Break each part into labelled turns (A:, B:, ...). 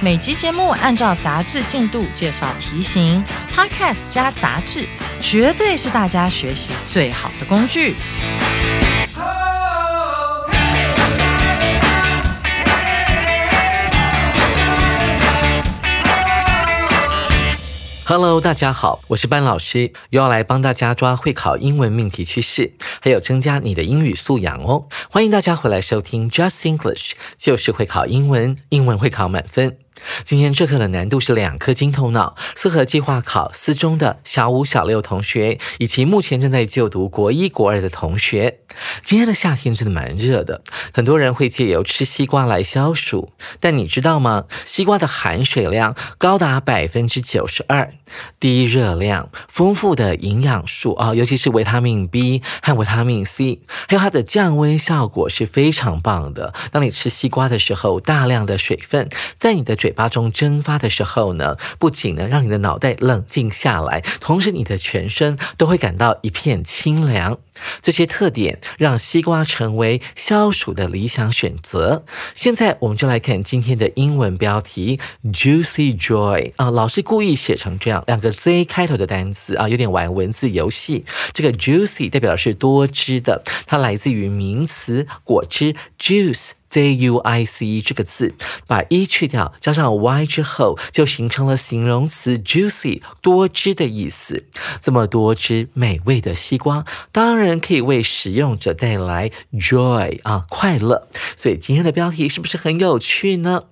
A: 每集节目按照杂志进度介绍题型，Podcast 加杂志，绝对是大家学习最好的工具。
B: Hello，大家好，我是班老师，又要来帮大家抓会考英文命题趋势，还有增加你的英语素养哦。欢迎大家回来收听 Just English，就是会考英文，英文会考满分。今天这课的难度是两颗金头脑，适合计划考四中的小五、小六同学，以及目前正在就读国一、国二的同学。今天的夏天真的蛮热的，很多人会借由吃西瓜来消暑。但你知道吗？西瓜的含水量高达百分之九十二，低热量、丰富的营养素啊，尤其是维他命 B 和维他命 C，还有它的降温效果是非常棒的。当你吃西瓜的时候，大量的水分在你的嘴巴中蒸发的时候呢，不仅呢让你的脑袋冷静下来，同时你的全身都会感到一片清凉。这些特点让西瓜成为消暑的理想选择。现在我们就来看今天的英文标题：Juicy Joy 啊，老师故意写成这样，两个 Z 开头的单词啊，有点玩文字游戏。这个 Juicy 代表的是多汁的，它来自于名词果汁 juice。C u i c 这个字，把 e 去掉，加上 y 之后，就形成了形容词 juicy 多汁的意思。这么多汁美味的西瓜，当然可以为使用者带来 joy 啊快乐。所以今天的标题是不是很有趣呢？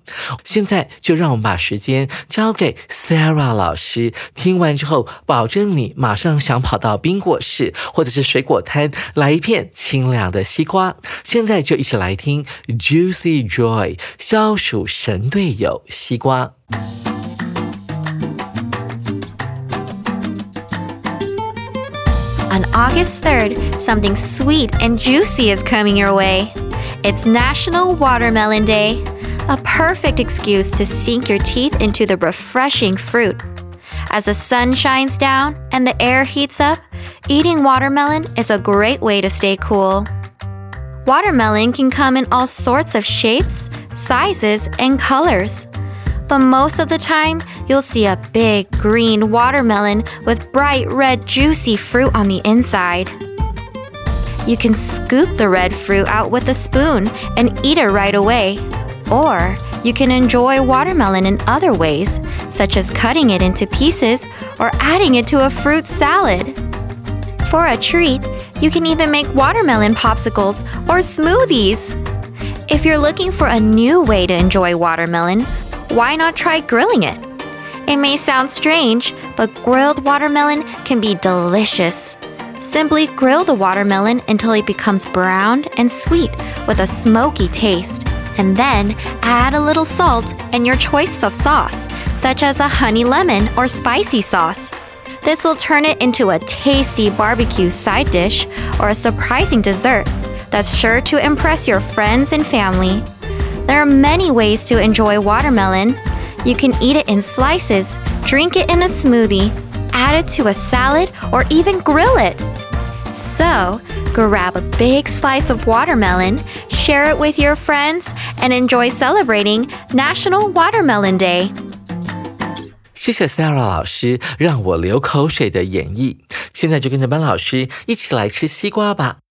B: 现在就让我们把时间交给 Sarah 老师，听完之后，保证你马上想跑到冰果室或者是水果摊来一片清凉的西瓜。现在就一起来听 j。Juicy Joy，消暑神队友西瓜。
C: On August 3rd, something sweet and juicy is coming your way. It's National Watermelon Day, a perfect excuse to sink your teeth into the refreshing fruit. As the sun shines down and the air heats up, eating watermelon is a great way to stay cool. Watermelon can come in all sorts of shapes, sizes, and colors. But most of the time, you'll see a big green watermelon with bright red juicy fruit on the inside. You can scoop the red fruit out with a spoon and eat it right away. Or you can enjoy watermelon in other ways, such as cutting it into pieces or adding it to a fruit salad. For a treat, you can even make watermelon popsicles or smoothies. If you're looking for a new way to enjoy watermelon, why not try grilling it? It may sound strange, but grilled watermelon can be delicious. Simply grill the watermelon until it becomes brown and sweet with a smoky taste, and then add a little salt and your choice of sauce, such as a honey lemon or spicy sauce. This will turn it into a tasty barbecue side dish or a surprising dessert that's sure to impress your friends and family. There are many ways to enjoy watermelon. You can eat it in slices, drink it in a smoothie, add it to a salad, or even grill it. So, grab a big slice of watermelon, share it with your friends, and enjoy celebrating National Watermelon Day.
B: 谢谢 Sarah 老师让我流口水的演绎。现在就跟着班老师一起来吃西瓜吧。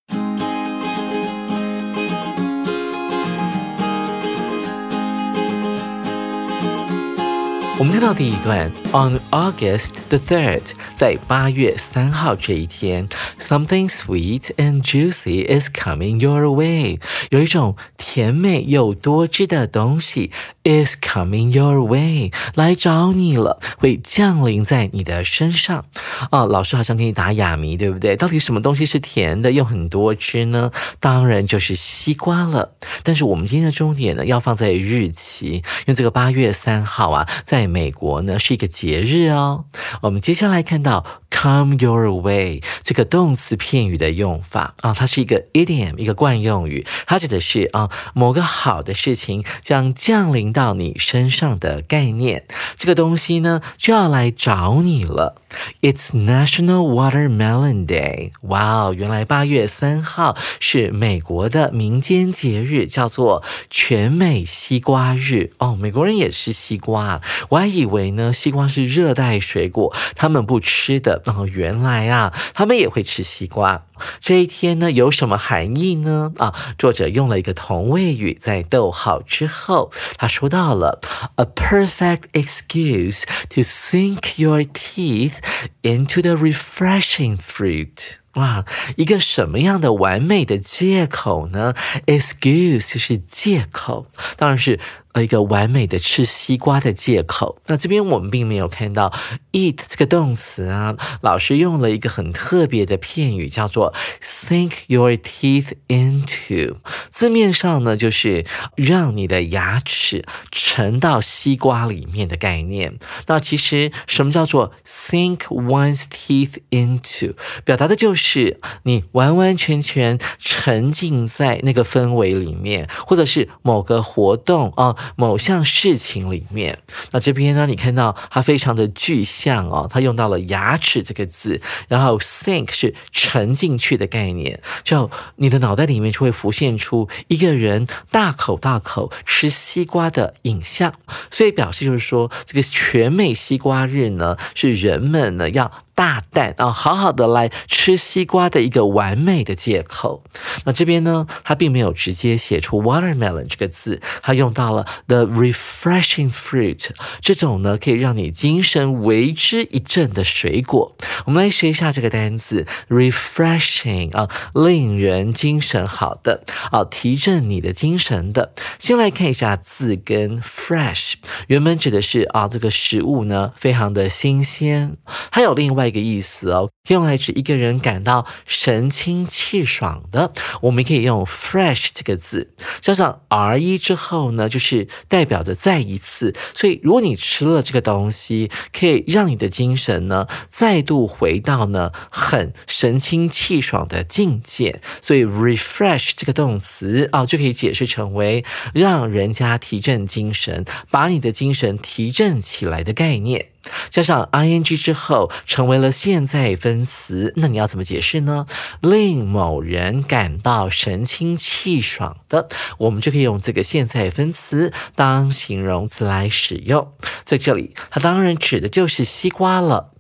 B: 我们看到第一段，On August the third，在八月三号这一天，something sweet and juicy is coming your way。有一种甜美又多汁的东西 is coming your way，来找你了，会降临在你的身上。啊，老师好像给你打哑谜，对不对？到底什么东西是甜的又很多汁呢？当然就是西瓜了。但是我们今天的重点呢，要放在日期，因为这个八月三号啊，在美国呢是一个节日哦。我们接下来看到 come your way 这个动词片语的用法啊，它是一个 idiom 一个惯用语，它指的是啊某个好的事情将降临到你身上的概念，这个东西呢就要来找你了。It's National Watermelon Day。哇哦，原来八月三号是美国的民间节日，叫做全美西瓜日。哦，美国人也吃西瓜，我还以为呢西瓜是热带水果，他们不吃的。哦，原来啊，他们也会吃西瓜。这一天呢有什么含义呢？啊，作者用了一个同位语，在逗号之后，他说到了 a perfect excuse to sink your teeth into the refreshing fruit。哇，一个什么样的完美的借口呢？excuse 是借口，当然是。呃，一个完美的吃西瓜的借口。那这边我们并没有看到 eat 这个动词啊，老师用了一个很特别的片语，叫做 sink your teeth into。字面上呢，就是让你的牙齿沉到西瓜里面的概念。那其实什么叫做 sink one's teeth into？表达的就是你完完全全沉浸在那个氛围里面，或者是某个活动啊。某项事情里面，那这边呢，你看到它非常的具象哦，它用到了牙齿这个字，然后 sink 是沉进去的概念，就你的脑袋里面就会浮现出一个人大口大口吃西瓜的影像，所以表示就是说，这个全美西瓜日呢，是人们呢要。大胆啊，好好的来吃西瓜的一个完美的借口。那这边呢，他并没有直接写出 watermelon 这个字，他用到了 the refreshing fruit 这种呢可以让你精神为之一振的水果。我们来学一下这个单词 refreshing 啊，令人精神好的啊，提振你的精神的。先来看一下字根 fresh，原本指的是啊这个食物呢非常的新鲜，还有另外。一个意思哦，用来指一个人感到神清气爽的，我们可以用 fresh 这个字加上 r e 之后呢，就是代表着再一次。所以如果你吃了这个东西，可以让你的精神呢再度回到呢很神清气爽的境界。所以 refresh 这个动词啊，就可以解释成为让人家提振精神，把你的精神提振起来的概念。加上 ing 之后成为了现在分词，那你要怎么解释呢？令某人感到神清气爽的，我们就可以用这个现在分词当形容词来使用。在这里，它当然指的就是西瓜了。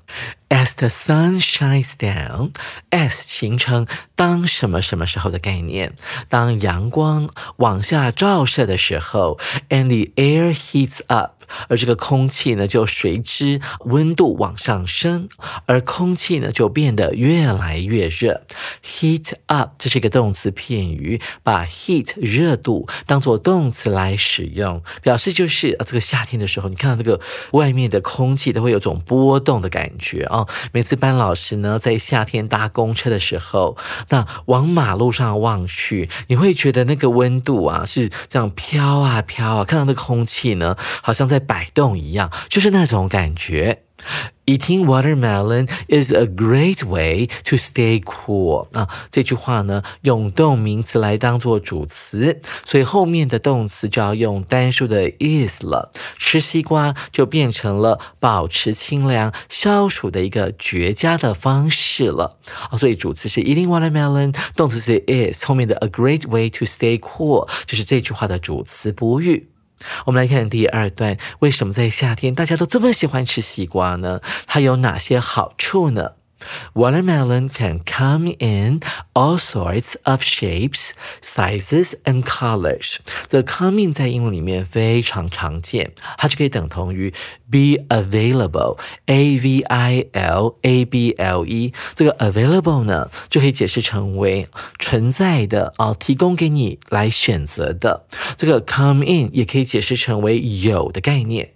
B: As the sun shines down，as 形成当什么什么时候的概念，当阳光往下照射的时候，and the air heats up。而这个空气呢，就随之温度往上升，而空气呢就变得越来越热。Heat up，这是一个动词片语，把 heat 热度当做动词来使用，表示就是啊，这个夏天的时候，你看到这个外面的空气都会有种波动的感觉啊。每次班老师呢在夏天搭公车的时候，那往马路上望去，你会觉得那个温度啊是这样飘啊飘啊，看到那个空气呢，好像在。摆动一样，就是那种感觉。Eating watermelon is a great way to stay cool。啊，这句话呢，用动名词来当做主词，所以后面的动词就要用单数的 is 了。吃西瓜就变成了保持清凉、消暑的一个绝佳的方式了。啊，所以主词是 eating watermelon，动词是 is，后面的 a great way to stay cool 就是这句话的主词补语。我们来看第二段，为什么在夏天大家都这么喜欢吃西瓜呢？它有哪些好处呢 ？Watermelon can come in all sorts of shapes, sizes, and colors. The come in 在英文里面非常常见，它就可以等同于 be available, a v i l a b l e。这个 available 呢，就可以解释成为存在的啊，提供给你来选择的。这个 come in 也可以解释成为有的概念。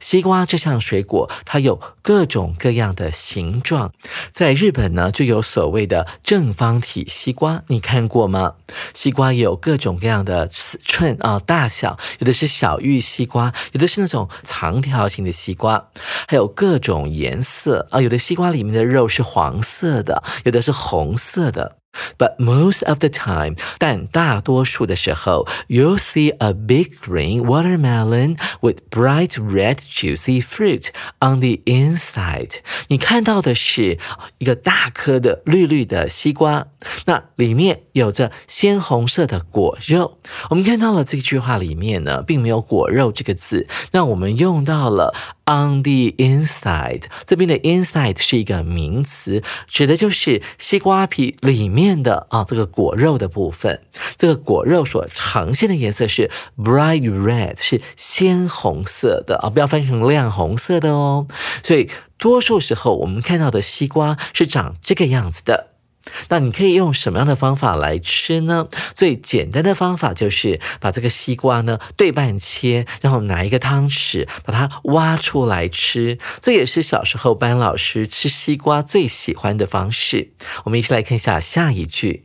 B: 西瓜这项水果，它有各种各样的形状。在日本呢，就有所谓的正方体西瓜，你看过吗？西瓜也有各种各样的尺寸啊，大小，有的是小玉西瓜，有的是那种长条形的西瓜，还有各种颜色啊，有的西瓜里面的肉是黄色的，有的是红色的。But most of the time，但大多数的时候，you'll see a big green watermelon with bright red juicy fruit on the inside。你看到的是一个大颗的绿绿的西瓜，那里面 有着鲜红色的果肉。我们看到了这句话里面呢，并没有果肉这个字，那我们用到了。On the inside，这边的 inside 是一个名词，指的就是西瓜皮里面的啊这个果肉的部分。这个果肉所呈现的颜色是 bright red，是鲜红色的啊，不要翻成亮红色的哦。所以多数时候我们看到的西瓜是长这个样子的。那你可以用什么样的方法来吃呢？最简单的方法就是把这个西瓜呢对半切，然后拿一个汤匙把它挖出来吃。这也是小时候班老师吃西瓜最喜欢的方式。我们一起来看一下下一句。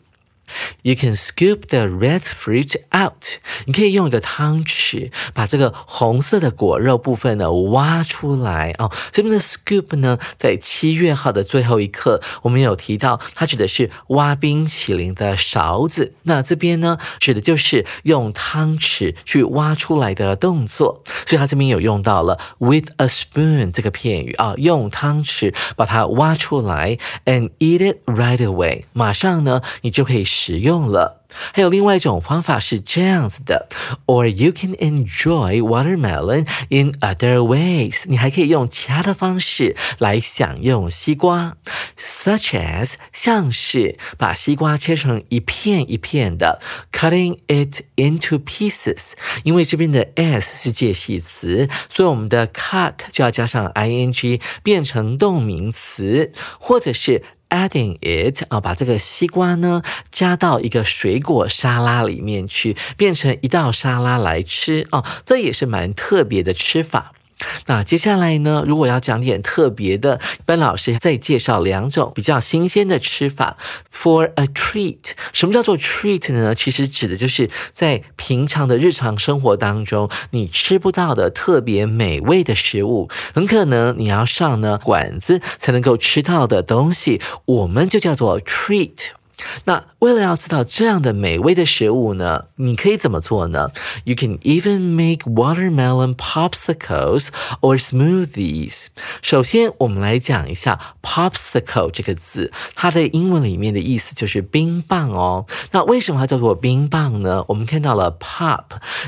B: You can scoop the red fruit out。你可以用一个汤匙把这个红色的果肉部分呢挖出来哦。这边的 scoop 呢，在七月号的最后一课，我们有提到，它指的是挖冰淇淋的勺子。那这边呢，指的就是用汤匙去挖出来的动作。所以它这边有用到了 with a spoon 这个片语啊，用汤匙把它挖出来，and eat it right away。马上呢，你就可以。使用了，还有另外一种方法是这样子的，or you can enjoy watermelon in other ways。你还可以用其他的方式来享用西瓜，such as 像是把西瓜切成一片一片的，cutting it into pieces。因为这边的 s 是介系词，所以我们的 cut 就要加上 ing 变成动名词，或者是。Adding it 啊，把这个西瓜呢加到一个水果沙拉里面去，变成一道沙拉来吃啊，这也是蛮特别的吃法。那接下来呢？如果要讲点特别的，班老师再介绍两种比较新鲜的吃法。For a treat，什么叫做 treat 呢？其实指的就是在平常的日常生活当中，你吃不到的特别美味的食物，很可能你要上呢馆子才能够吃到的东西，我们就叫做 treat。那为了要知道这样的美味的食物呢，你可以怎么做呢？You can even make watermelon popsicles or smoothies。首先，我们来讲一下 popsicle 这个字，它的英文里面的意思就是冰棒哦。那为什么它叫做冰棒呢？我们看到了 pop，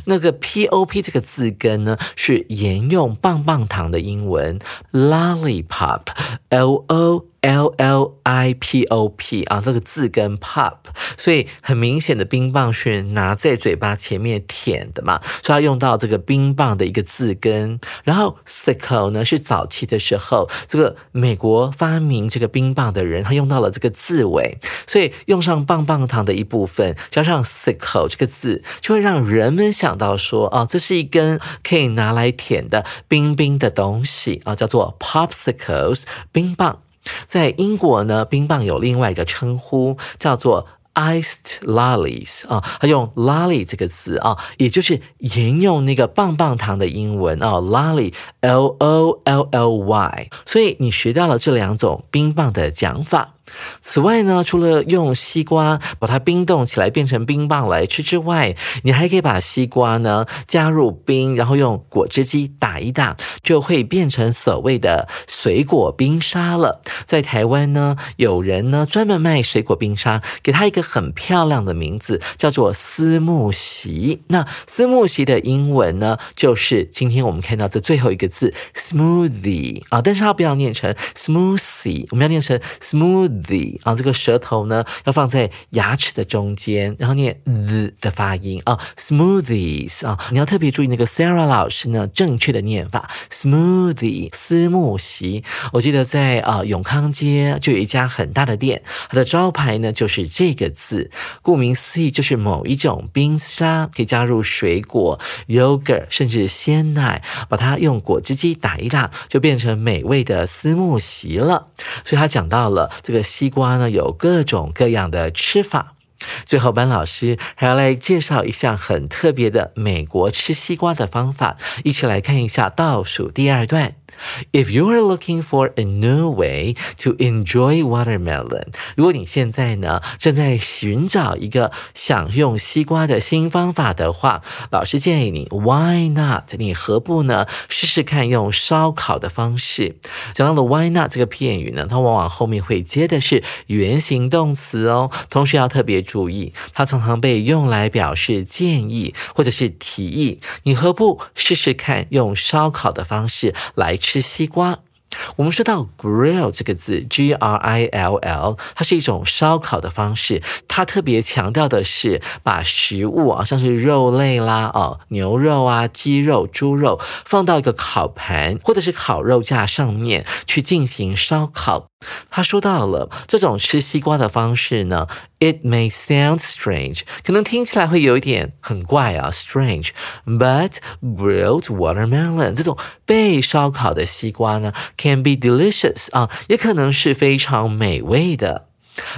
B: 那个 p o p 这个字根呢，是沿用棒棒糖的英文 lollipop，l o。L L I P O P 啊，这个字根 pop，所以很明显的冰棒是拿在嘴巴前面舔的嘛，所以要用到这个冰棒的一个字根。然后 sickle 呢是早期的时候，这个美国发明这个冰棒的人，他用到了这个字尾，所以用上棒棒糖的一部分，加上 sickle 这个字，就会让人们想到说，哦，这是一根可以拿来舔的冰冰的东西啊，叫做 popsicles 冰棒。在英国呢，冰棒有另外一个称呼，叫做 iced lollies 啊，它用 lolly 这个字啊，也就是沿用那个棒棒糖的英文啊，lolly，l o l l y，所以你学到了这两种冰棒的讲法。此外呢，除了用西瓜把它冰冻起来变成冰棒来吃之外，你还可以把西瓜呢加入冰，然后用果汁机打一打，就会变成所谓的水果冰沙了。在台湾呢，有人呢专门卖水果冰沙，给它一个很漂亮的名字，叫做思慕席。那思慕席的英文呢，就是今天我们看到这最后一个字 smoothie 啊，但是它不要念成 smoothie，我们要念成 smooth。The 啊，这个舌头呢要放在牙齿的中间，然后念 z 的发音啊，smoothies 啊，你要特别注意那个 Sarah 老师呢正确的念法，smoothie 思慕席。我记得在啊永康街就有一家很大的店，它的招牌呢就是这个字，顾名思义就是某一种冰沙，可以加入水果、yogurt 甚至鲜奶，把它用果汁机打一打，就变成美味的思慕席了。所以他讲到了这个西瓜呢，有各种各样的吃法。最后，班老师还要来介绍一项很特别的美国吃西瓜的方法，一起来看一下倒数第二段。If you are looking for a new way to enjoy watermelon，如果你现在呢正在寻找一个享用西瓜的新方法的话，老师建议你，Why not？你何不呢试试看用烧烤的方式？讲到了 Why not 这个片语呢，它往往后面会接的是原形动词哦，同时要特别注意，它常常被用来表示建议或者是提议。你何不试试看用烧烤的方式来？吃西瓜。我们说到 grill 这个字，G R I L L，它是一种烧烤的方式。它特别强调的是把食物啊，像是肉类啦，哦，牛肉啊、鸡肉、猪肉，放到一个烤盘或者是烤肉架上面去进行烧烤。他说到了这种吃西瓜的方式呢，It may sound strange，可能听起来会有一点很怪啊，strange，but grilled watermelon 这种被烧烤的西瓜呢，can be delicious 啊，也可能是非常美味的。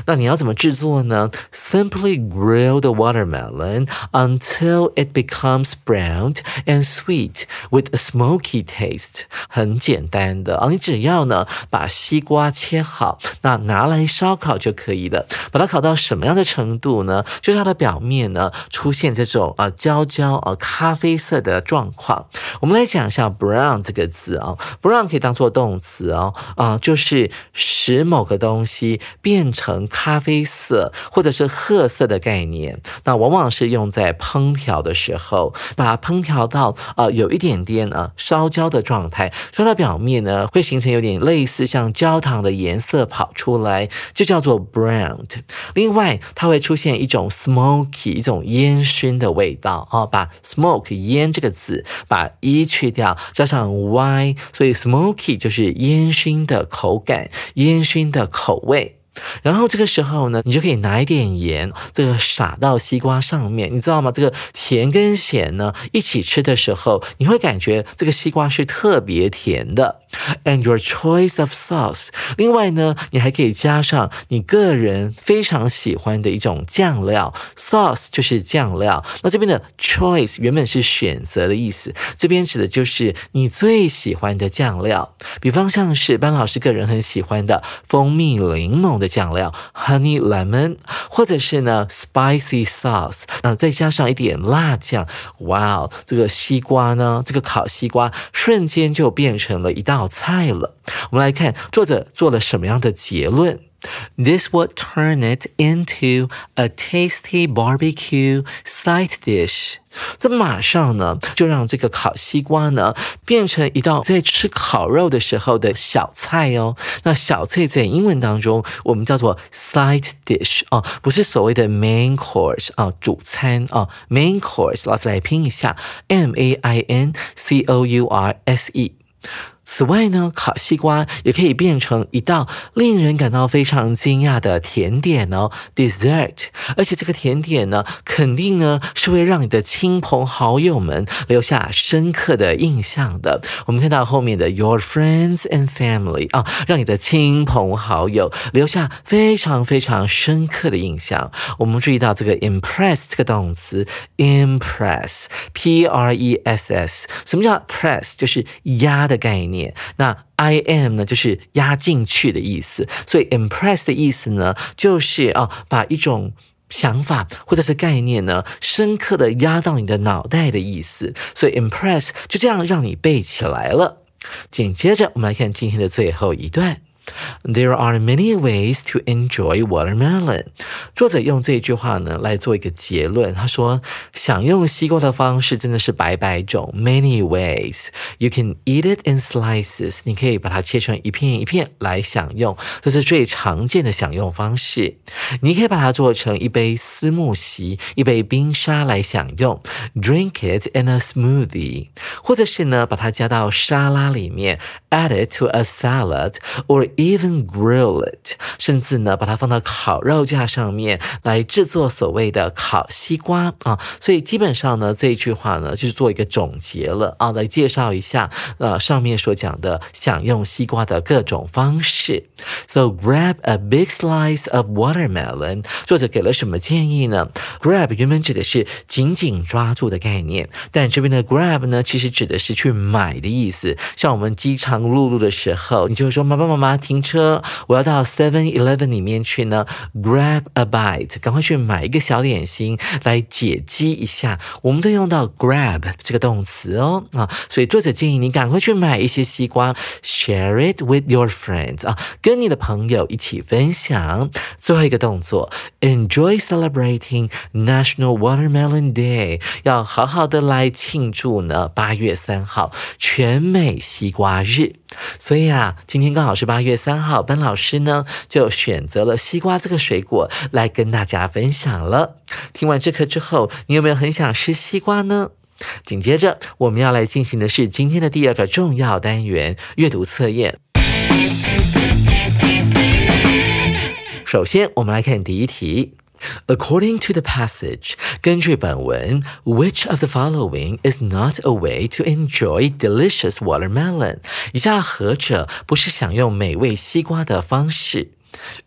B: 那你要怎么制作呢？Simply grill the watermelon until it becomes browned and sweet with a smoky taste。很简单的啊，你只要呢把西瓜切好，那拿来烧烤就可以了。把它烤到什么样的程度呢？就是它的表面呢出现这种啊焦焦啊咖啡色的状况。我们来讲一下 brown 这个字啊，brown 可以当做动词哦啊，就是使某个东西变成。咖啡色或者是褐色的概念，那往往是用在烹调的时候，把它烹调到呃有一点点呃烧焦的状态，烧到表面呢会形成有点类似像焦糖的颜色跑出来，就叫做 browned。另外，它会出现一种 smoky 一种烟熏的味道啊，把 smoke 烟这个字把 e 去掉，加上 y，所以 smoky 就是烟熏的口感，烟熏的口味。然后这个时候呢，你就可以拿一点盐，这个撒到西瓜上面，你知道吗？这个甜跟咸呢一起吃的时候，你会感觉这个西瓜是特别甜的。And your choice of sauce，另外呢，你还可以加上你个人非常喜欢的一种酱料，sauce 就是酱料。那这边的 choice 原本是选择的意思，这边指的就是你最喜欢的酱料。比方像是班老师个人很喜欢的蜂蜜柠檬。的酱料，honey lemon，或者是呢，spicy sauce，那再加上一点辣酱，哇哦，这个西瓜呢，这个烤西瓜瞬间就变成了一道菜了。我们来看作者做了什么样的结论。This would turn it into a tasty barbecue side dish。这马上呢，就让这个烤西瓜呢变成一道在吃烤肉的时候的小菜哦。那小菜在英文当中我们叫做 side dish 啊，不是所谓的 main course 啊，主餐啊。main course，老师来拼一下，M A I N C O U R S E。 此外呢，烤西瓜也可以变成一道令人感到非常惊讶的甜点哦，dessert。而且这个甜点呢，肯定呢是会让你的亲朋好友们留下深刻的印象的。我们看到后面的 your friends and family 啊，让你的亲朋好友留下非常非常深刻的印象。我们注意到这个 impress 这个动词，impress，p r e s s，什么叫 press？就是压的概念。那 I am 呢，就是压进去的意思，所以 impress 的意思呢，就是啊，把一种想法或者是概念呢，深刻的压到你的脑袋的意思，所以 impress 就这样让你背起来了。紧接着，我们来看今天的最后一段。There are many ways to enjoy watermelon。作者用这句话呢来做一个结论。他说，享用西瓜的方式真的是百百种，many ways。You can eat it in slices。你可以把它切成一片一片来享用，这是最常见的享用方式。你可以把它做成一杯丝木席、一杯冰沙来享用，drink it in a smoothie。或者是呢，把它加到沙拉里面，add it to a salad or even grill it，甚至呢，把它放到烤肉架上面来制作所谓的烤西瓜啊。所以基本上呢，这一句话呢，就是做一个总结了啊，来介绍一下呃上面所讲的享用西瓜的各种方式。So grab a big slice of watermelon。作者给了什么建议呢？Grab 原本指的是紧紧抓住的概念，但这边的 grab 呢，其实指的是去买的意思。像我们饥肠辘辘的时候，你就会说：“妈妈，妈妈，停车，我要到 Seven Eleven 里面去呢，grab a bite，赶快去买一个小点心来解饥一下。”我们都用到 grab 这个动词哦啊，所以作者建议你赶快去买一些西瓜，share it with your friends 啊，跟你的朋友一起分享。最后一个动作，enjoy celebrating National Watermelon Day，要好好的来庆祝呢八月三号全美西瓜日。所以啊，今天刚好是八月三号，班老师呢就选择了西瓜这个水果来跟大家分享了。听完这课之后，你有没有很想吃西瓜呢？紧接着我们要来进行的是今天的第二个重要单元——阅读测验。首先，我们来看第一题。According to the passage，根据本文，Which of the following is not a way to enjoy delicious watermelon？以下何者不是享用美味西瓜的方式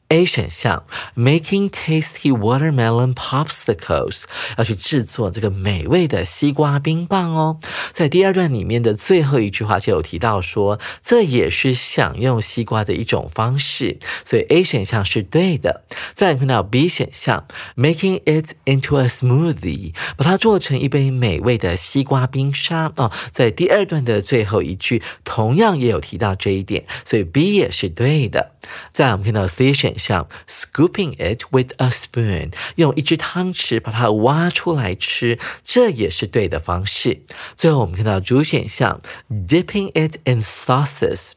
B: ？A 选项，making tasty watermelon popsicles，要去制作这个美味的西瓜冰棒哦。在第二段里面的最后一句话就有提到说，这也是享用西瓜的一种方式，所以 A 选项是对的。再看到 B 选项，making it into a smoothie，把它做成一杯美味的西瓜冰沙哦。在第二段的最后一句同样也有提到这一点，所以 B 也是对的。再我们看到 C 选项项，scooping it with a spoon，用一只汤匙把它挖出来吃，这也是对的方式。最后我们看到主选项，dipping it in sauces。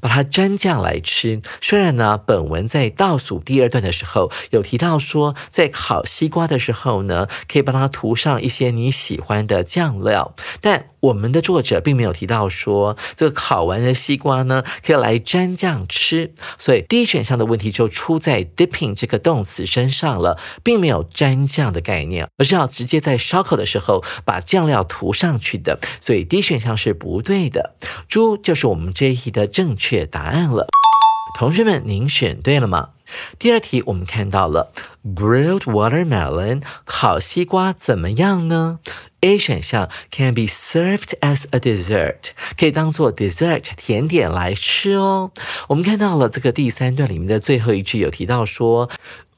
B: 把它蘸酱来吃。虽然呢，本文在倒数第二段的时候有提到说，在烤西瓜的时候呢，可以帮它涂上一些你喜欢的酱料，但我们的作者并没有提到说，这个烤完的西瓜呢，可以来蘸酱吃。所以第一选项的问题就出在 dipping 这个动词身上了，并没有蘸酱的概念，而是要直接在烧烤的时候把酱料涂上去的。所以第一选项是不对的。猪就是我们这一题的。正确答案了，同学们，您选对了吗？第二题我们看到了 grilled watermelon 烤西瓜怎么样呢？A 选项 can be served as a dessert 可以当做 dessert 甜点来吃哦。我们看到了这个第三段里面的最后一句有提到说。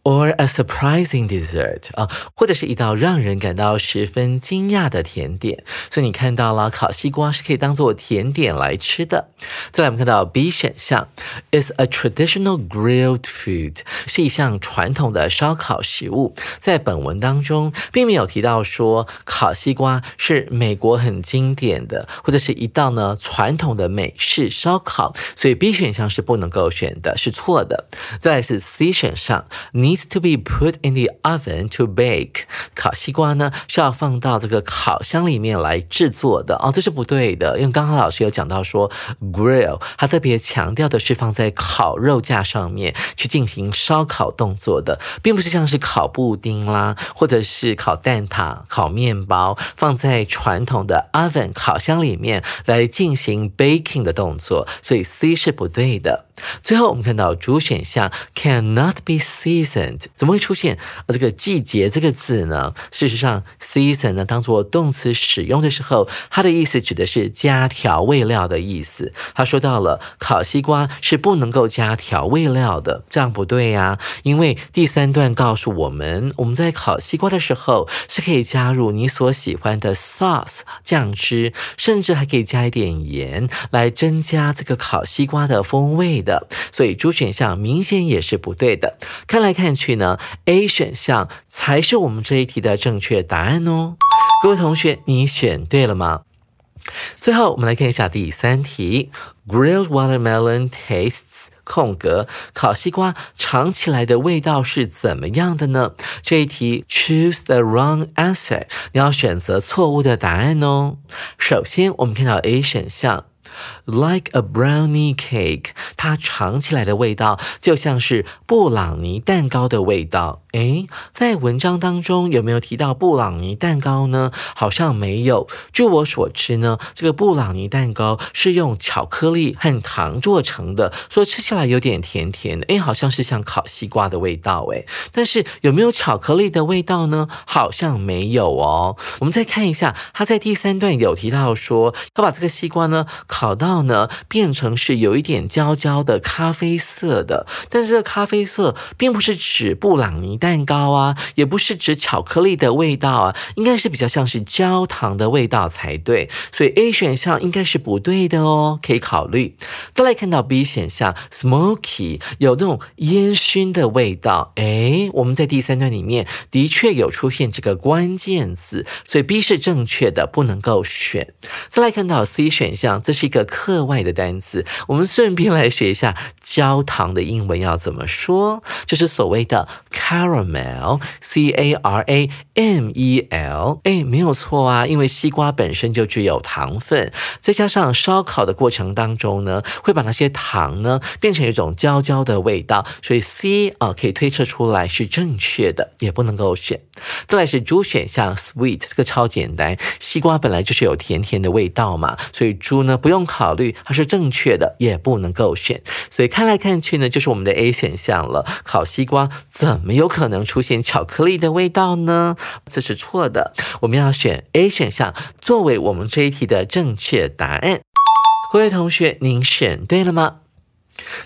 B: Or a surprising dessert 啊，或者是一道让人感到十分惊讶的甜点。所以你看到了，烤西瓜是可以当做甜点来吃的。再来，我们看到 B 选项，is a traditional grilled food，是一项传统的烧烤食物。在本文当中，并没有提到说烤西瓜是美国很经典的，或者是一道呢传统的美式烧烤。所以 B 选项是不能够选的，是错的。再来是 C 选项，你。Needs To be put in the oven to bake，烤西瓜呢是要放到这个烤箱里面来制作的哦，这是不对的，因为刚刚老师有讲到说 grill，它特别强调的是放在烤肉架上面去进行烧烤动作的，并不是像是烤布丁啦，或者是烤蛋挞、烤面包放在传统的 oven 烤箱里面来进行 baking 的动作，所以 C 是不对的。最后我们看到主选项 cannot be seasoned，怎么会出现这个季节这个字呢？事实上，season 呢当做动词使用的时候，它的意思指的是加调味料的意思。他说到了烤西瓜是不能够加调味料的，这样不对呀。因为第三段告诉我们，我们在烤西瓜的时候是可以加入你所喜欢的 sauce 酱汁，甚至还可以加一点盐来增加这个烤西瓜的风味。的，所以 D 选项明显也是不对的。看来看去呢，A 选项才是我们这一题的正确答案哦。各位同学，你选对了吗？最后，我们来看一下第三题：Grilled watermelon tastes 空格烤西瓜尝起来的味道是怎么样的呢？这一题 choose the wrong answer，你要选择错误的答案哦。首先，我们看到 A 选项。Like a brownie cake，它尝起来的味道就像是布朗尼蛋糕的味道。诶，在文章当中有没有提到布朗尼蛋糕呢？好像没有。据我所知呢，这个布朗尼蛋糕是用巧克力和糖做成的，所以吃起来有点甜甜的。诶，好像是像烤西瓜的味道。诶，但是有没有巧克力的味道呢？好像没有哦。我们再看一下，他在第三段有提到说，他把这个西瓜呢烤烤到呢变成是有一点焦焦的咖啡色的。但是这咖啡色并不是指布朗尼。蛋糕啊，也不是指巧克力的味道啊，应该是比较像是焦糖的味道才对，所以 A 选项应该是不对的哦，可以考虑。再来看到 B 选项，smoky 有那种烟熏的味道，诶，我们在第三段里面的确有出现这个关键字，所以 B 是正确的，不能够选。再来看到 C 选项，这是一个课外的单词，我们顺便来学一下焦糖的英文要怎么说，就是所谓的 caramel，c a r a m e l，哎，没有错啊，因为西瓜本身就具有糖分，再加上烧烤的过程当中呢，会把那些糖呢变成一种焦焦的味道，所以 C 啊可以推测出来是正确的，也不能够选。再来是猪选项，sweet 这个超简单，西瓜本来就是有甜甜的味道嘛，所以猪呢不用不考虑，它是正确的，也不能够选。所以看来看去呢，就是我们的 A 选项了。烤西瓜怎么有可能出现巧克力的味道呢？这是错的，我们要选 A 选项作为我们这一题的正确答案。各位同学，您选对了吗？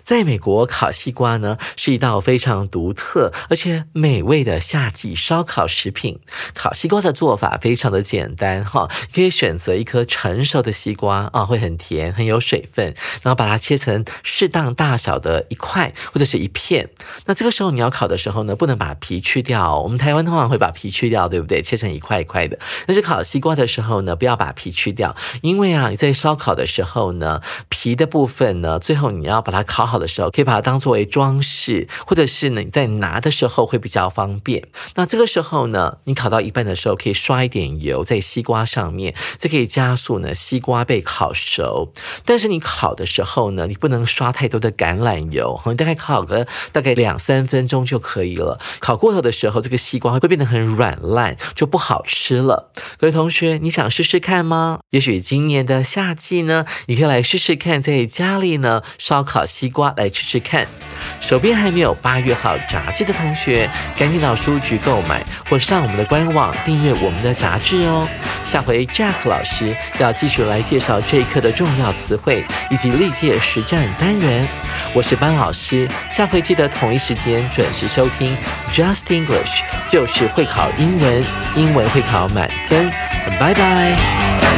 B: 在美国，烤西瓜呢是一道非常独特而且美味的夏季烧烤食品。烤西瓜的做法非常的简单哈，可以选择一颗成熟的西瓜啊，会很甜，很有水分，然后把它切成适当大小的一块或者是一片。那这个时候你要烤的时候呢，不能把皮去掉。我们台湾通常会把皮去掉，对不对？切成一块一块的。但是烤西瓜的时候呢，不要把皮去掉，因为啊，你在烧烤的时候呢，皮的部分呢，最后你要把它烤好的时候，可以把它当作为装饰，或者是呢，你在拿的时候会比较方便。那这个时候呢，你烤到一半的时候，可以刷一点油在西瓜上面，这可以加速呢西瓜被烤熟。但是你烤的时候呢，你不能刷太多的橄榄油，你大概烤个大概两三分钟就可以了。烤过头的时候，这个西瓜会变得很软烂，就不好吃了。各位同学，你想试试看吗？也许今年的夏季呢，你可以来试试看，在家里呢烧烤。西瓜来吃吃看，手边还没有八月号杂志的同学，赶紧到书局购买，或上我们的官网订阅我们的杂志哦。下回 Jack 老师要继续来介绍这一课的重要词汇以及历届实战单元。我是班老师，下回记得同一时间准时收听 Just English，就是会考英文，英文会考满分。拜拜。